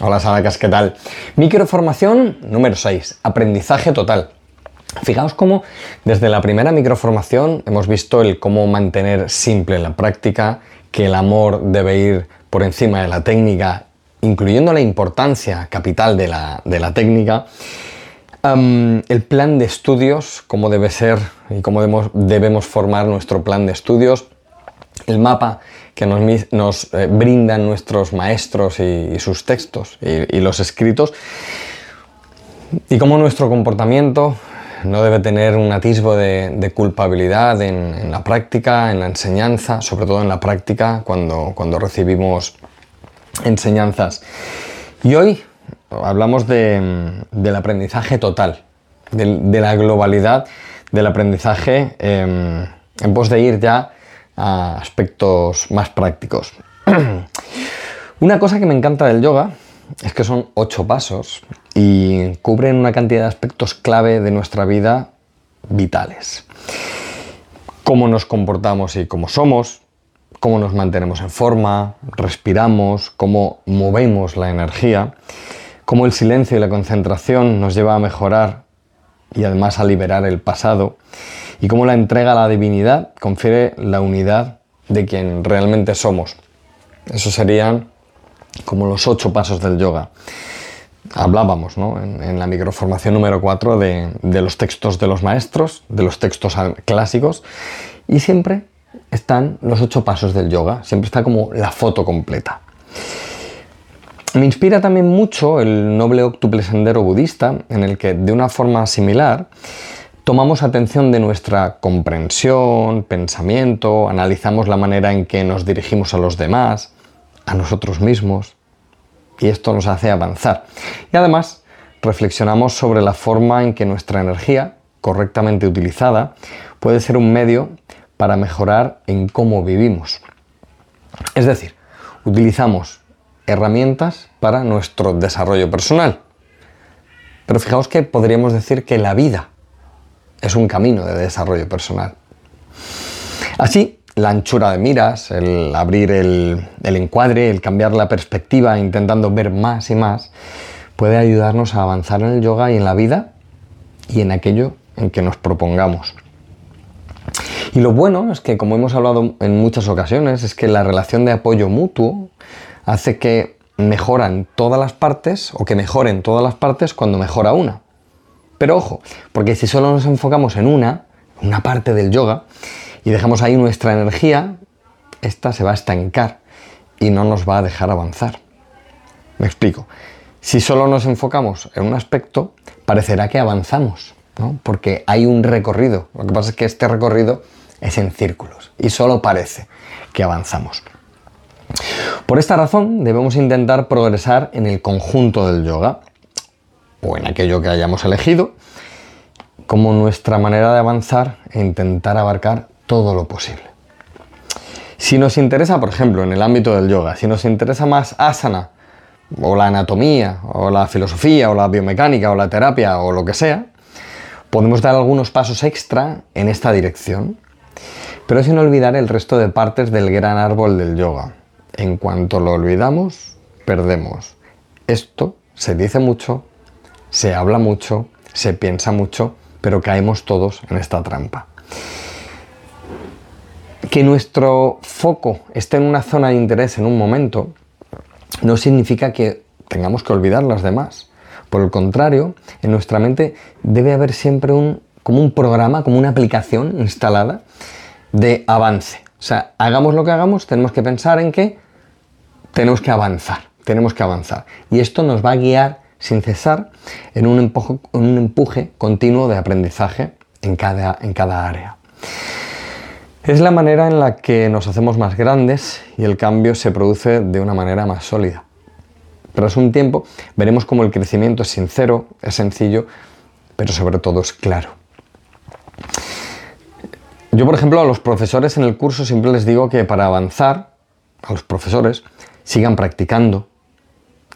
Hola Sadacas, ¿qué tal? Microformación número 6, aprendizaje total. Fijaos cómo desde la primera microformación hemos visto el cómo mantener simple la práctica, que el amor debe ir por encima de la técnica, incluyendo la importancia capital de la, técnica, el plan de estudios, cómo debe ser y cómo debemos, formar nuestro plan de estudios, el mapa que nos, eh, brindan nuestros maestros y, sus textos y, los escritos, y cómo nuestro comportamiento no debe tener un atisbo de, culpabilidad en, la práctica, en la enseñanza, sobre todo en la práctica, cuando, cuando recibimos enseñanzas. Y hoy hablamos del aprendizaje total, de, la globalidad del aprendizaje em, en pos de ir ya a aspectos más prácticos. Una cosa que me encanta del yoga es que son ocho pasos y cubren una cantidad de aspectos clave de nuestra vida vitales. Cómo nos comportamos y cómo somos, cómo nos mantenemos en forma, respiramos, cómo movemos la energía, cómo el silencio y la concentración nos lleva a mejorar y además a liberar el pasado, y cómo la entrega a la divinidad confiere la unidad de quien realmente somos. Eso serían como los ocho pasos del yoga. Hablábamos en, la microformación número 4 de, de los textos de los maestros, de los textos clásicos, y siempre están los ocho pasos del yoga, siempre está como la foto completa. Me inspira también mucho el noble octuple sendero budista, en el que de una forma similar tomamos atención de nuestra comprensión, pensamiento, analizamos la manera en que nos dirigimos a los demás, a nosotros mismos, y esto nos hace avanzar. Y además reflexionamos sobre la forma en que nuestra energía, correctamente utilizada, puede ser un medio para mejorar en cómo vivimos. Es decir, utilizamos herramientas para nuestro desarrollo personal. Pero fijaos que podríamos decir que la vida es un camino de desarrollo personal. Así, la anchura de miras, el abrir el, encuadre, el cambiar la perspectiva intentando ver más y más, puede ayudarnos a avanzar en el yoga y en la vida y en aquello en que nos propongamos. Y lo bueno es que, como hemos hablado en muchas ocasiones, es que la relación de apoyo mutuo hace que mejoran todas las partes o que mejoren todas las partes cuando mejora una. Pero ojo, porque si solo nos enfocamos en una, una parte del yoga, y dejamos ahí nuestra energía, esta se va a estancar y no nos va a dejar avanzar. Me explico. Si solo nos enfocamos en un aspecto, parecerá que avanzamos, ¿no? porque hay un recorrido. Lo que pasa es que este recorrido es en círculos y solo parece que avanzamos. Por esta razón debemos intentar progresar en el conjunto del yoga o en aquello que hayamos elegido como nuestra manera de avanzar e intentar abarcar todo lo posible. Si nos interesa, por ejemplo, en el ámbito del yoga, si nos interesa más asana, o la anatomía, o la filosofía, o la biomecánica, o la terapia, o lo que sea, podemos dar algunos pasos extra en esta dirección, pero sin olvidar el resto de partes del gran árbol del yoga. En cuanto lo olvidamos, perdemos. Esto se dice mucho, se habla mucho, se piensa mucho, pero caemos todos en esta trampa. Que nuestro foco esté en una zona de interés en un momento no significa que tengamos que olvidar las demás. Por el contrario, en nuestra mente debe haber siempre un, como un programa, como una aplicación instalada de avance. O sea, hagamos lo que hagamos, tenemos que pensar en que tenemos que avanzar, tenemos que avanzar. Y esto nos va a guiar sin cesar en un empuje, continuo de aprendizaje en cada, en cada área. Es la manera en la que nos hacemos más grandes y el cambio se produce de una manera más sólida. Tras un tiempo veremos cómo el crecimiento es sincero, es sencillo, pero sobre todo es claro. Yo, por ejemplo, a los profesores en el curso siempre les digo que para avanzar, a los profesores, sigan practicando,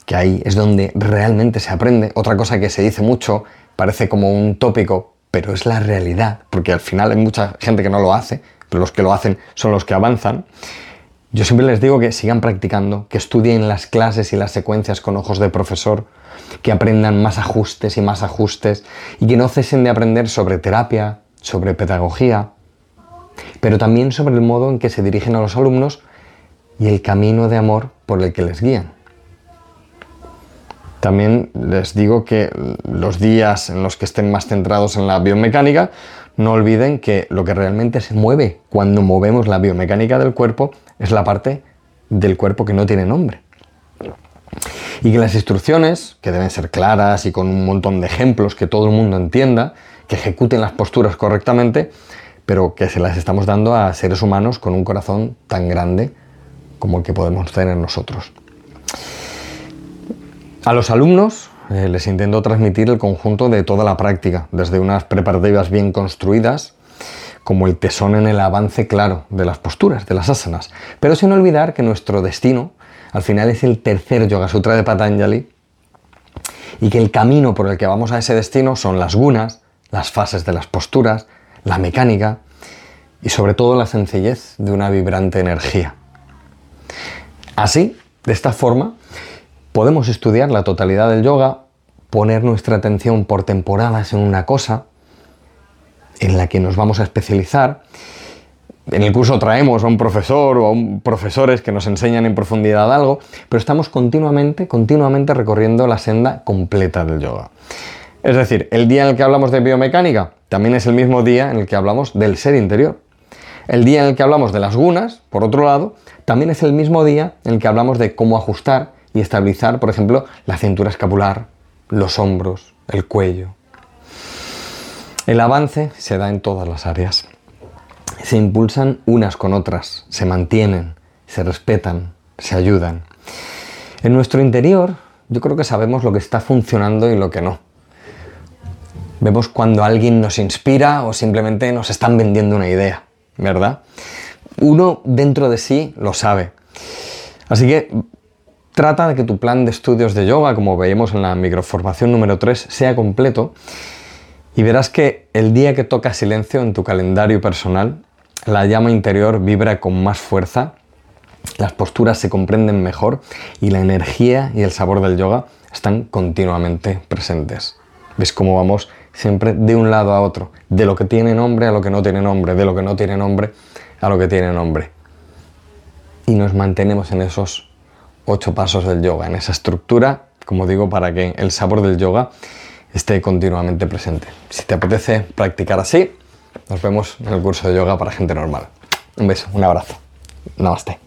que ahí es donde realmente se aprende. Otra cosa que se dice mucho, parece como un tópico, pero es la realidad, porque al final hay mucha gente que no lo hace, pero los que lo hacen son los que avanzan. Yo siempre les digo que sigan practicando, que estudien las clases y las secuencias con ojos de profesor, que aprendan más ajustes y más ajustes y que no cesen de aprender sobre terapia, sobre pedagogía, pero también sobre el modo en que se dirigen a los alumnos y el camino de amor por el que les guían. También les digo que los días en los que estén más centrados en la biomecánica, no olviden que lo que realmente se mueve cuando movemos la biomecánica del cuerpo es la parte del cuerpo que no tiene nombre. Y que las instrucciones, que deben ser claras y con un montón de ejemplos que todo el mundo entienda, que ejecuten las posturas correctamente, pero que se las estamos dando a seres humanos con un corazón tan grande como el que podemos tener nosotros. A los alumnos eh, les intento transmitir el conjunto de toda la práctica, desde unas preparativas bien construidas, como el tesón en el avance claro de las posturas, de las asanas, pero sin olvidar que nuestro destino al final es el tercer Yoga Sutra de Patanjali y que el camino por el que vamos a ese destino son las gunas, las fases de las posturas, la mecánica y sobre todo la sencillez de una vibrante energía. Así, de esta forma, podemos estudiar la totalidad del yoga, poner nuestra atención por temporadas en una cosa en la que nos vamos a especializar. En el curso traemos a un profesor o a un profesores que nos enseñan en profundidad algo, pero estamos continuamente, continuamente recorriendo la senda completa del yoga. Es decir, el día en el que hablamos de biomecánica también es el mismo día en el que hablamos del ser interior. El día en el que hablamos de las gunas, por otro lado, también es el mismo día en el que hablamos de cómo ajustar y estabilizar, por ejemplo, la cintura escapular, los hombros, el cuello. El avance se da en todas las áreas. Se impulsan unas con otras, se mantienen, se respetan, se ayudan. En nuestro interior yo creo que sabemos lo que está funcionando y lo que no. Vemos cuando alguien nos inspira o simplemente nos están vendiendo una idea. ¿verdad? Uno dentro de sí lo sabe. Así que trata de que tu plan de estudios de yoga, como veíamos en la microformación número 3, sea completo y verás que el día que toca silencio en tu calendario personal, la llama interior vibra con más fuerza, las posturas se comprenden mejor y la energía y el sabor del yoga están continuamente presentes. ¿Ves cómo vamos siempre de un lado a otro, de lo que tiene nombre a lo que no tiene nombre, de lo que no tiene nombre a lo que tiene nombre. Y nos mantenemos en esos ocho pasos del yoga, en esa estructura, como digo, para que el sabor del yoga esté continuamente presente. Si te apetece practicar así, nos vemos en el curso de yoga para gente normal. Un beso, un abrazo. Namaste.